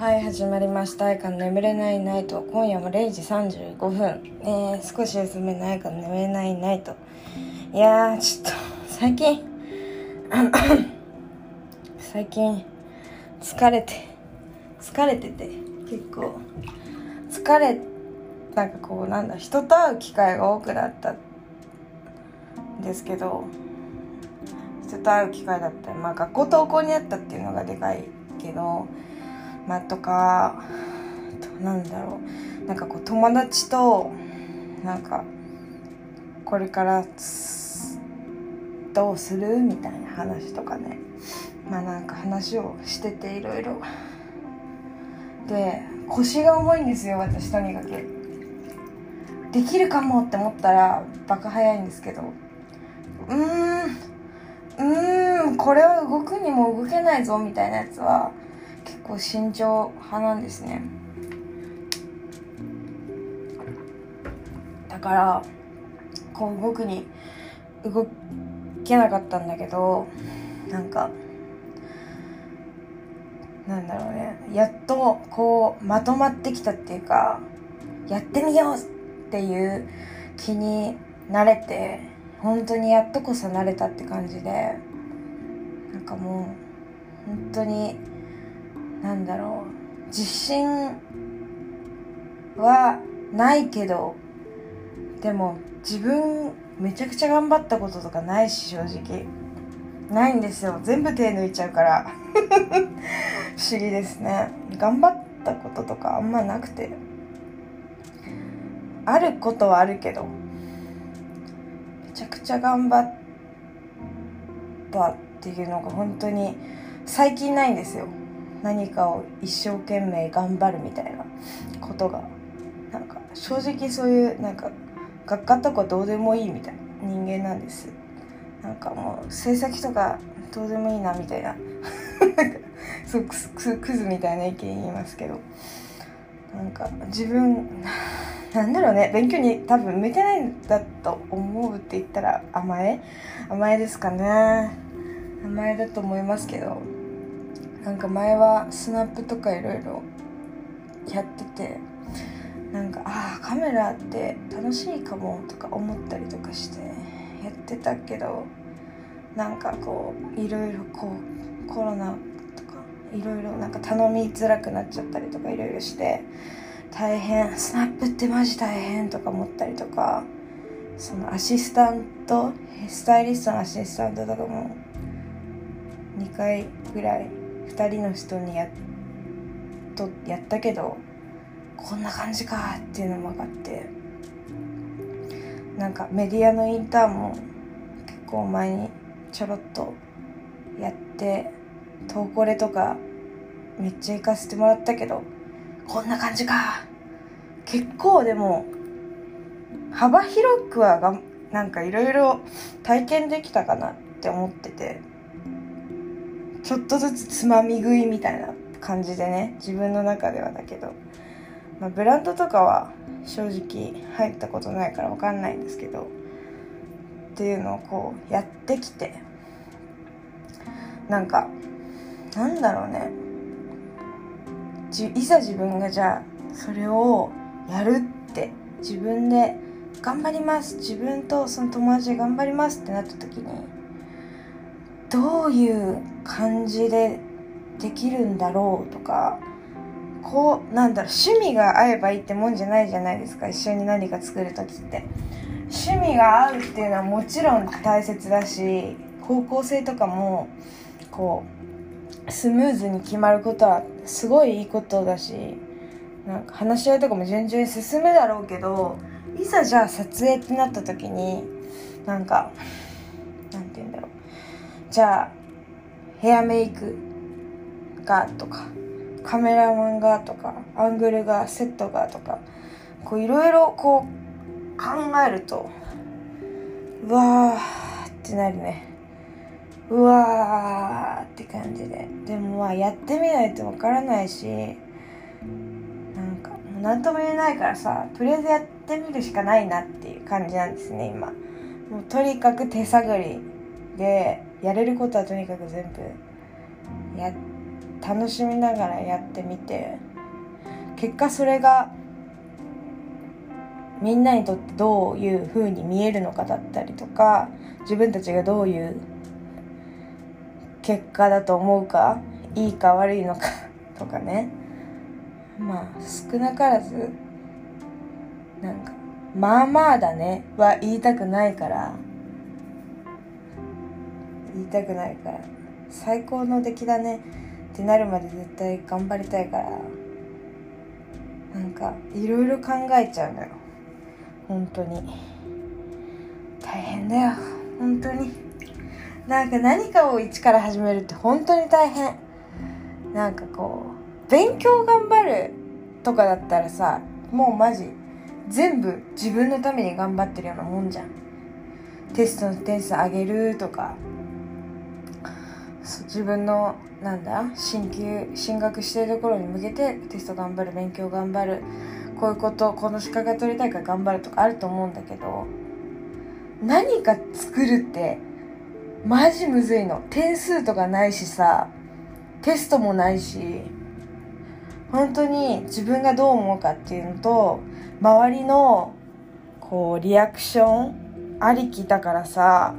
はい始まりました「愛か眠れないナイト」今夜も0時35分、えー、少し休めないか眠れないナイト。いやーちょっと最近 最近疲れて疲れてて結構疲れなんかこうなんだ人と会う機会が多くなったんですけど人と会う機会だったりまあ学校登校にあったっていうのがでかいけどまあとかなんだろう。なんかこう友達となんかこれからどうする？みたいな話とかね。まあなんか話をしてていろいろ。で腰が重いんですよ私とにかく。できるかもって思ったらバカ早いんですけど。うーんうーんこれは動くにも動けないぞみたいなやつは結構慎重派なんですね。だからこう動くに動けなかったんだけどなんかなんだろうね。やっとこうまとまってきたっていうかやってみようっていう気になれて本当にやっとこそ慣れたって感じでなんかもう本当になんだろう。自信はないけどでも自分めちゃくちゃ頑張ったこととかないし正直。ないんですよ。全部手抜いちゃうから。不思議ですね。頑張ったこととかあんまなくて。あることはあるけどめちゃくちゃ頑張ったっていうのが本当に最近ないんですよ。何かを一生懸命頑張るみたいなことがなんか正直そういうなんか学科とかどうでもいいみたいな人間なんです。なんかもう成績とかどうでもいいなみたいな。そうクズクズみたいな意見言いますけど。なんか自分なんだろうね。勉強に多分向いてないんだと思うって言ったら甘え？甘えですかね。甘えだと思いますけど。なんか前はスナップとかいろいろやっててなんかああカメラって楽しいかもとか思ったりとかしてやってたけどなんかこういろいろこうコロナとかいろいろなんか頼みづらくなっちゃったりとかいろいろして大変スナップってマジ大変とか思ったりとかそのアシスタントスタイリストのアシスタントとかも2回ぐらい2人の人にやっとやったけどこんな感じかっていうのも分かって。なんかメディアのインターンも結構前にちょろっとやって投稿レとかめっちゃ行かせてもらったけどこんな感じか結構でも幅広くはがなんかいろいろ体験できたかなって思ってて。ちょっとずつつまみ食いみたいな感じでね自分の中ではだけど、まあ、ブランドとかは正直入ったことないから分かんないんですけど。っていうのをこうやってきて。なんかなんだろうね。いざ自分がじゃあそれをやるって。自分で頑張ります。自分とその友達で頑張りますってなった時にどういう感じでできるんだろうとかこうなんだろう趣味が合えばいいってもんじゃないじゃないですか一緒に何か作る時って。趣味が合うっていうのはもちろん大切だし高校生とかもこうスムーズに決まることはすごいいいことだしなんか話し合いとかも順々に進むだろうけどいざじゃあ撮影ってなった時になんかじゃあヘアメイクがとかカメラマンがとかアングルがセットがとかこういろいろこう考えるとうわーってなるね。うわーって感じで。でもまあやってみないとわからないしなんか何とも言えないからさとりあえずやってみるしかないなっていう感じなんですね今。もうとにかく手探りでやれることはとにかく全部や楽しみながらやってみて結果それがみんなにとってどういう風に見えるのかだったりとか自分たちがどういう結果だと思うかいいか悪いのか とかね。まあ少なからずなんかまあまあだねは言いたくないから言いたくないから最高の出来だねってなるまで絶対頑張りたいからなんかいろいろ考えちゃうのよ。本当に。大変だよ本当に。なんか何かを一から始めるって本当に大変。なんかこう勉強頑張るとかだったらさもうマジ全部自分のために頑張ってるようなもんじゃん。テストの点数上げるとか自分のなんだ進級進学しているところに向けてテスト頑張る勉強頑張るこういうことこの資格が取りたいから頑張るとかあると思うんだけど何か作るってマジむずいの。点数とかないしさテストもないし本当に自分がどう思うかっていうのと周りのこうリアクションありきだからさ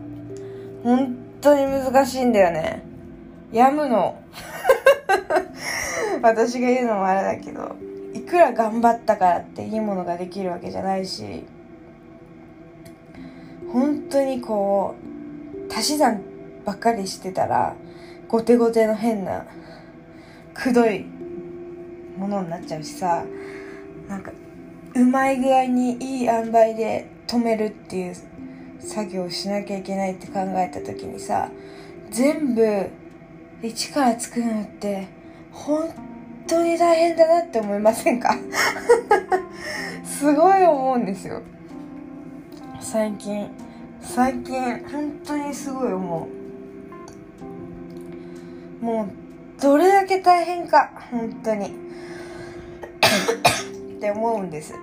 本当に難しいんだよね。やむの。私が言うのもあれだけどいくら頑張ったからっていいものができるわけじゃないし本当にこう足し算ばっかりしてたら後手後手の変なくどいものになっちゃうしさなんかうまい具合にいい塩梅で止めるっていう作業をしなきゃいけないって考えた時にさ全部一から作るのって本当に大変だなって思いませんか？すごい思うんですよ。最近。最近本当にすごい思う。もうどれだけ大変か本当に。って思うんです。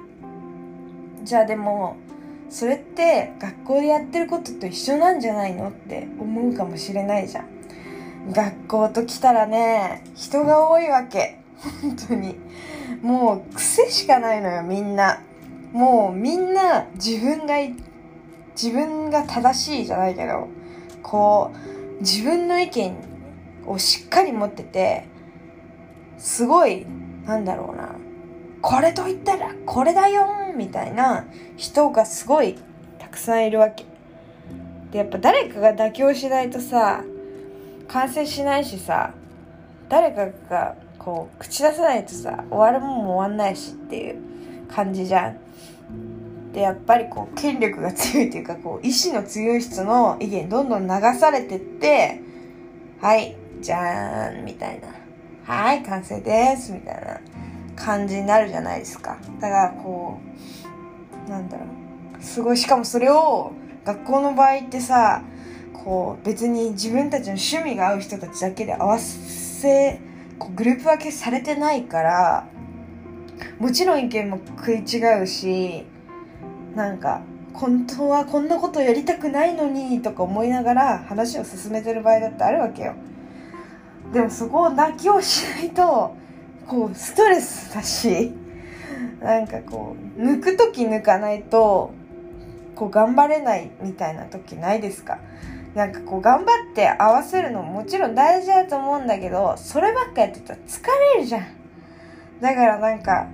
じゃあでもそれって学校でやってることと一緒なんじゃないの？って思うかもしれないじゃん。学校と来たらね人が多いわけ。本当に。もう癖しかないのよみんな。もうみんな自分が自分が正しいじゃないけどこう自分の意見をしっかり持っててすごいなんだろうな。これと言ったらこれだよみたいな人がすごいたくさんいるわけ。でやっぱ誰かが妥協しないとさ完成しないしさ誰かがこう口出さないとさ終わるもんも終わんないしっていう感じじゃん。でやっぱりこう権力が強いというかこう意志の強い人の意見どんどん流されてってはいじゃーんみたいな。はい完成ですみたいな感じになるじゃないですか。だからこうなんだろう。すごいしかもそれを学校の場合ってさこう別に自分たちの趣味が合う人たちだけで合わせこうグループ分けされてないからもちろん意見も食い違うしなんか本当はこんなことやりたくないのにとか思いながら話を進めてる場合だってあるわけよ。でもそこを泣きをしないとこうストレスだしなんかこう抜く時抜かないとこう頑張れないみたいな時ないですか？なんかこう頑張って合わせるのももちろん大事だと思うんだけどそればっかやってたら疲れるじゃん。だからなんか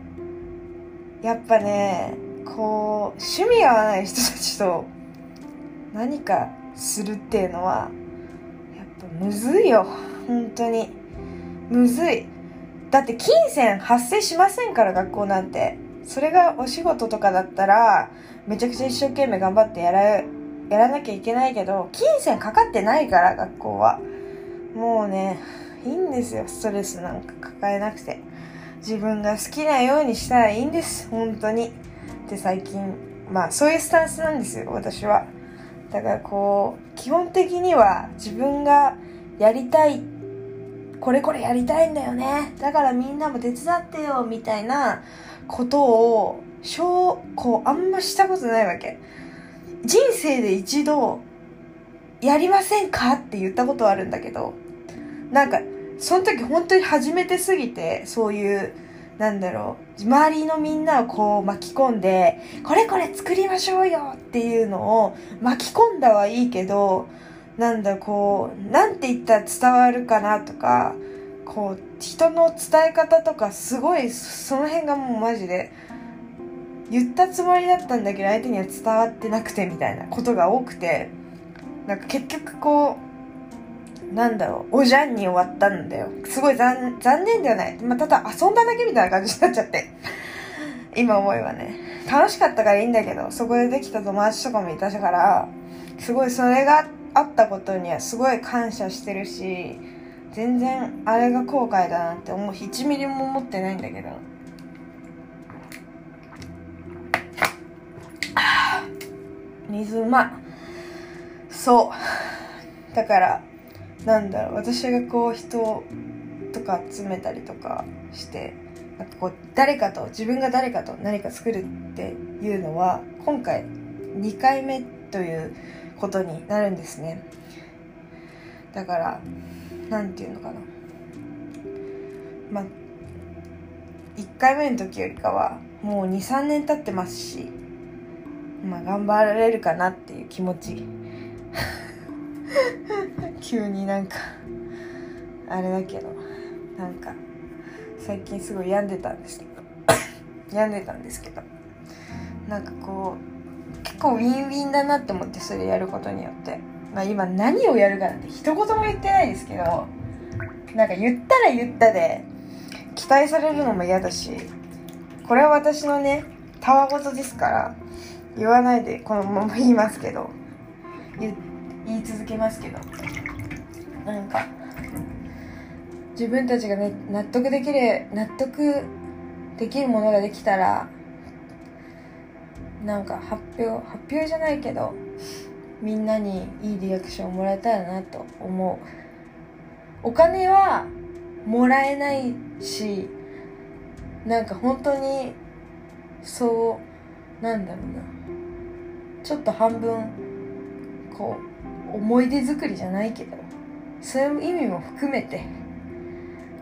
やっぱねこう趣味合わない人たちと何かするっていうのはやっぱむずいよ。本当に。むずい。だって金銭発生しませんから学校なんて。それがお仕事とかだったらめちゃくちゃ一生懸命頑張ってやらやらなきゃいけないけど金銭かかってないから学校は。もうねいいんですよ。ストレスなんか抱えなくて。自分が好きなようにしたらいいんです。本当に。って最近まあそういうスタンスなんですよ私は。だからこう基本的には自分がやりたいこれこれやりたいんだよね。だからみんなも手伝ってよみたいなことを小こうあんましたことないわけ。人生で一度やりませんか？って言ったことはあるんだけどなんかその時本当に初めてすぎてそういうなんだろう周りのみんなをこう巻き込んでこれこれ作りましょうよっていうのを巻き込んだはいいけどなんだこうなんて言ったら伝わるかなとかこう人の伝え方とかすごいその辺がもうマジで言ったつもりだったんだけど相手には伝わってなくてみたいなことが多くてなんか結局こうなんだろうおじゃんに終わったんだよ。すごい残念ではない、まあ、ただ遊んだだけみたいな感じになっちゃって。今思えばね。楽しかったからいいんだけどそこでできた友達とかもいたからすごいそれがあったことにはすごい感謝してるし全然あれが後悔だなって思う。1ミリも思ってないんだけど。水うまそう。だからなんだろう。私がこう人とか集めたりとかしてなんかこう誰かと自分が誰かと何か作るっていうのは今回2回目ということになるんですね。だから何て言うのかな。まあ1回目の時よりかはもう23年経ってますしまあ頑張られるかなっていう気持ち。急になんかあれだけどなんか最近すごい病んでたんですけど。病んでたんですけど。なんかこう結構ウィンウィンだなって思ってそれやることによって。まあ今何をやるかなんて一言も言ってないですけど。なんか言ったら言ったで期待されるのも嫌だしこれは私のねたわごとですから。言わないでこのまま言いますけど。言い続けますけど。なんか自分たちが、ね、納得できる納得できるものができたらなんか発表発表じゃないけどみんなにいいリアクションをもらえたらなと思う。お金はもらえないしなんか本当にそうなんだろうな。ちょっと半分こう思い出作りじゃないけどそういう意味も含めて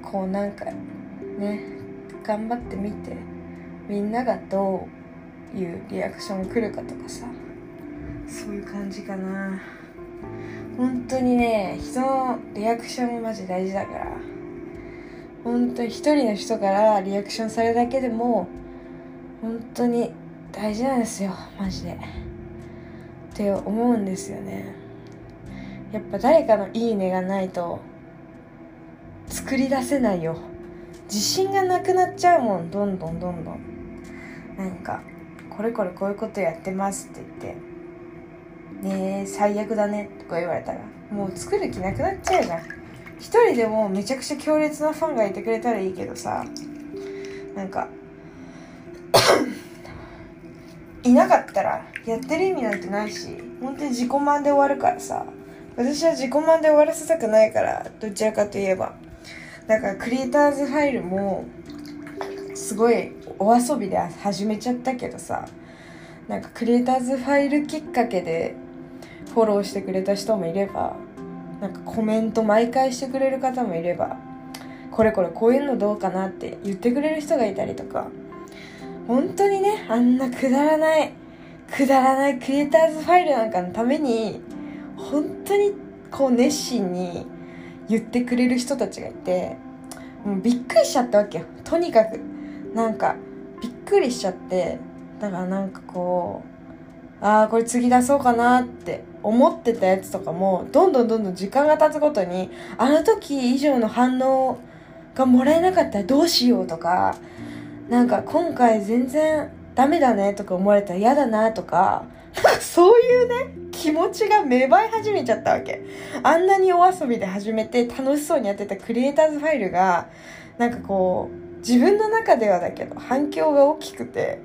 こうなんかね頑張ってみてみんながどういうリアクション来るかとかさそういう感じかな。本当にね人のリアクションもマジ大事だから。本当に一人の人からリアクションされるだけでも本当に大事なんですよマジで。って思うんですよね。やっぱ誰かのいいねがないと作り出せないよ。自信がなくなっちゃうもんどんどんどんどん。なんかこれこれこういうことやってますって言って。ねえ最悪だねとか言われたらもう作る気なくなっちゃうじゃん。一人でもめちゃくちゃ強烈なファンがいてくれたらいいけどさなんかいなかったらやってる意味なんてないし本当に自己満で終わるからさ。私は自己満で終わらせたくないからどちらかといえば。だからクリエイターズファイルもすごいお遊びで始めちゃったけどさ。なんかクリエイターズファイルきっかけでフォローしてくれた人もいれば。なんかコメント毎回してくれる方もいれば。これこれこういうのどうかなって言ってくれる人がいたりとか。本当にねあんなくだらないくだらないクリエイターズファイルなんかのために本当にこう熱心に言ってくれる人たちがいてもうびっくりしちゃったわけよ。とにかく。なんかびっくりしちゃってだからなんかこうああこれ次出そうかなって思ってたやつとかもどんどんどんどん時間が経つごとにあの時以上の反応がもらえなかったらどうしようとかなんか今回全然ダメだねとか思われたら嫌だなとかそういうね気持ちが芽生え始めちゃったわけ。あんなにお遊びで始めて楽しそうにやってたクリエイターズファイルがなんかこう自分の中ではだけど反響が大きくて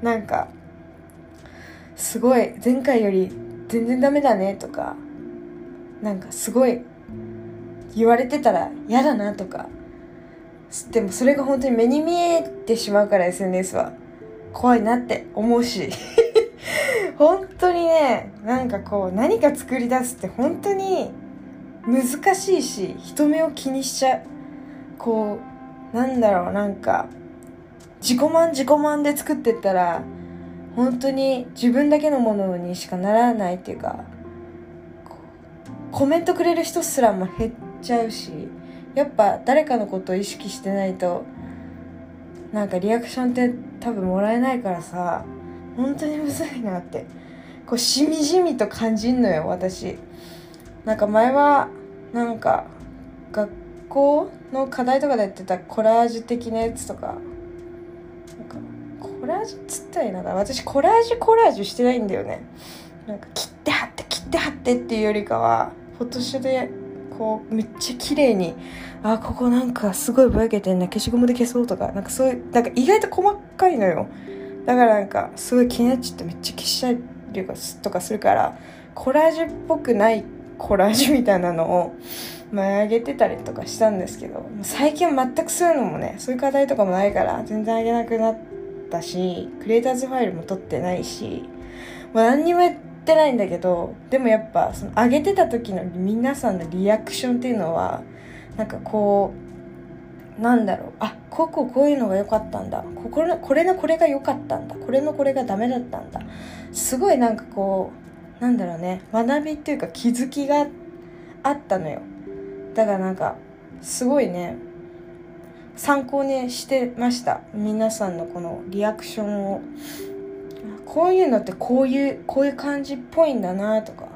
なんかすごい前回より全然ダメだねとかなんかすごい言われてたら嫌だなとかでもそれが本当に目に見えてしまうから SNS は。怖いなって思うし。本当にねなんかこう何か作り出すって本当に難しいし人目を気にしちゃう。こうなんだろうなんか自己満自己満で作ってったら本当に自分だけのものにしかならないっていうかコメントくれる人すらも減っちゃうし。やっぱ誰かのことを意識してないとなんかリアクションって多分もらえないからさ本当にむずいなって。こうしみじみと感じんのよ私。なんか前はなんか学校の課題とかでやってたコラージュ的なやつとか。なんかコラージュっつったらいいのかな。私コラージュコラージュしてないんだよね。なんか切って貼って切って貼ってっていうよりかはフォトショーでこうめっちゃ綺麗にあここなんかすごいぼやけてんな消しゴムで消そうとかなんかそういうなんか意外と細かいのよ。だからなんかすごい気になっちゃってめっちゃ消したりとかするからコラージュっぽくないコラージュみたいなのを前上げてたりとかしたんですけど最近全くそういうのもねそういう課題とかもないから全然上げなくなったしクリエイターズファイルも取ってないしもう何にもやってないんだけどでもやっぱその上げてた時の皆さんのリアクションっていうのはなんかこうなんだろうあこここういうのが良かったんだ。ここのこれのこれが良かったんだ。これのこれがダメだったんだ。すごいなんかこうなんだろうね。学びっていうか気づきがあったのよ。だからなんかすごいね。参考にしてました。皆さんのこのリアクションを。こういうのってこういうこういう感じっぽいんだなとか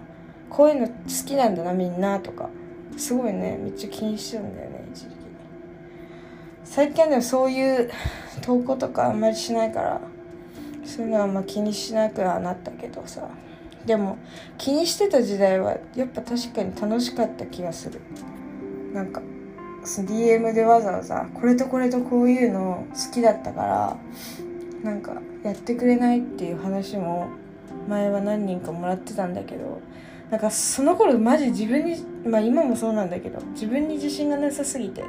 こういうの好きなんだなみんなとかすごいねめっちゃ気にしてるんだよね一時期。最近はでもそういう投稿とかあんまりしないからそういうのはあんま気にしなくはなったけどさ。でも気にしてた時代はやっぱ確かに楽しかった気がする。なんか DM でわざわざこれとこれとこういうの好きだったからなんかやってくれないっていう話も前は何人かもらってたんだけどなんかその頃マジ自分にまあ今もそうなんだけど自分に自信がなさすぎて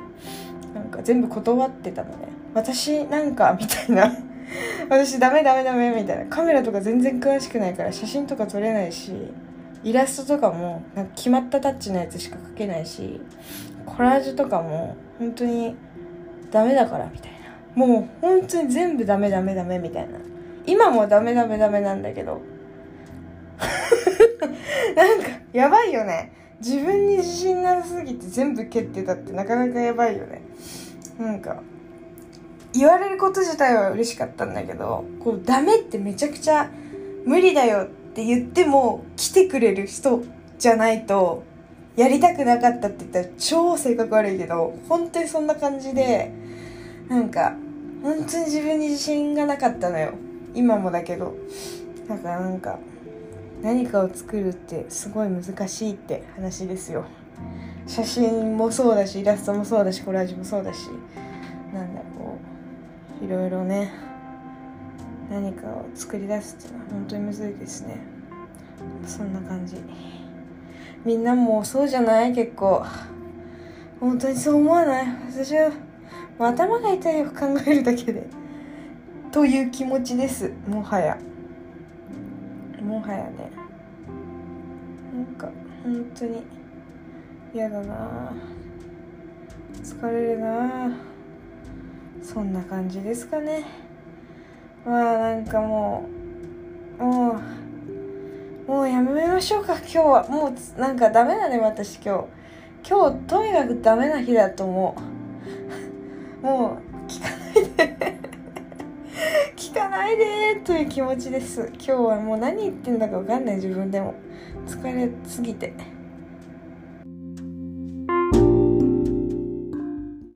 なんか全部断ってたのね。私なんかみたいな私ダメダメダメみたいなカメラとか全然詳しくないから写真とか撮れないしイラストとかもなんか決まったタッチのやつしか描けないしコラージュとかも本当にダメだからみたいな。もう本当に全部ダメダメダメみたいな。今もダメダメダメなんだけど。なんかやばいよね。自分に自信なさすぎて全部蹴ってたってなかなかやばいよね。なんか言われること自体は嬉しかったんだけどこうダメってめちゃくちゃ無理だよって言っても来てくれる人じゃないとやりたくなかったって言ったら超性格悪いけど本当にそんな感じでなんか本当に自分に自信がなかったのよ。今もだけど。だからなんか何かを作るってすごい難しいって話ですよ。写真もそうだしイラストもそうだしコラージュもそうだし。なんだこういろいろね何かを作り出すっていうのは本当にむずいですね。そんな感じ。みんなもそうじゃない？結構。本当にそう思わない？私はもう頭が痛いよ考えるだけで。という気持ちです。もはや。もはやね。なんか本当に嫌だな。疲れるな。そんな感じですかね。まあなんかもうもうもうやめましょうか。今日は。もうなんかダメだね私今日。今日とにかくダメな日だと思う。もう聞かないで。聞かないでという気持ちです。今日はもう何言ってんだか分かんない。自分でも。疲れすぎて。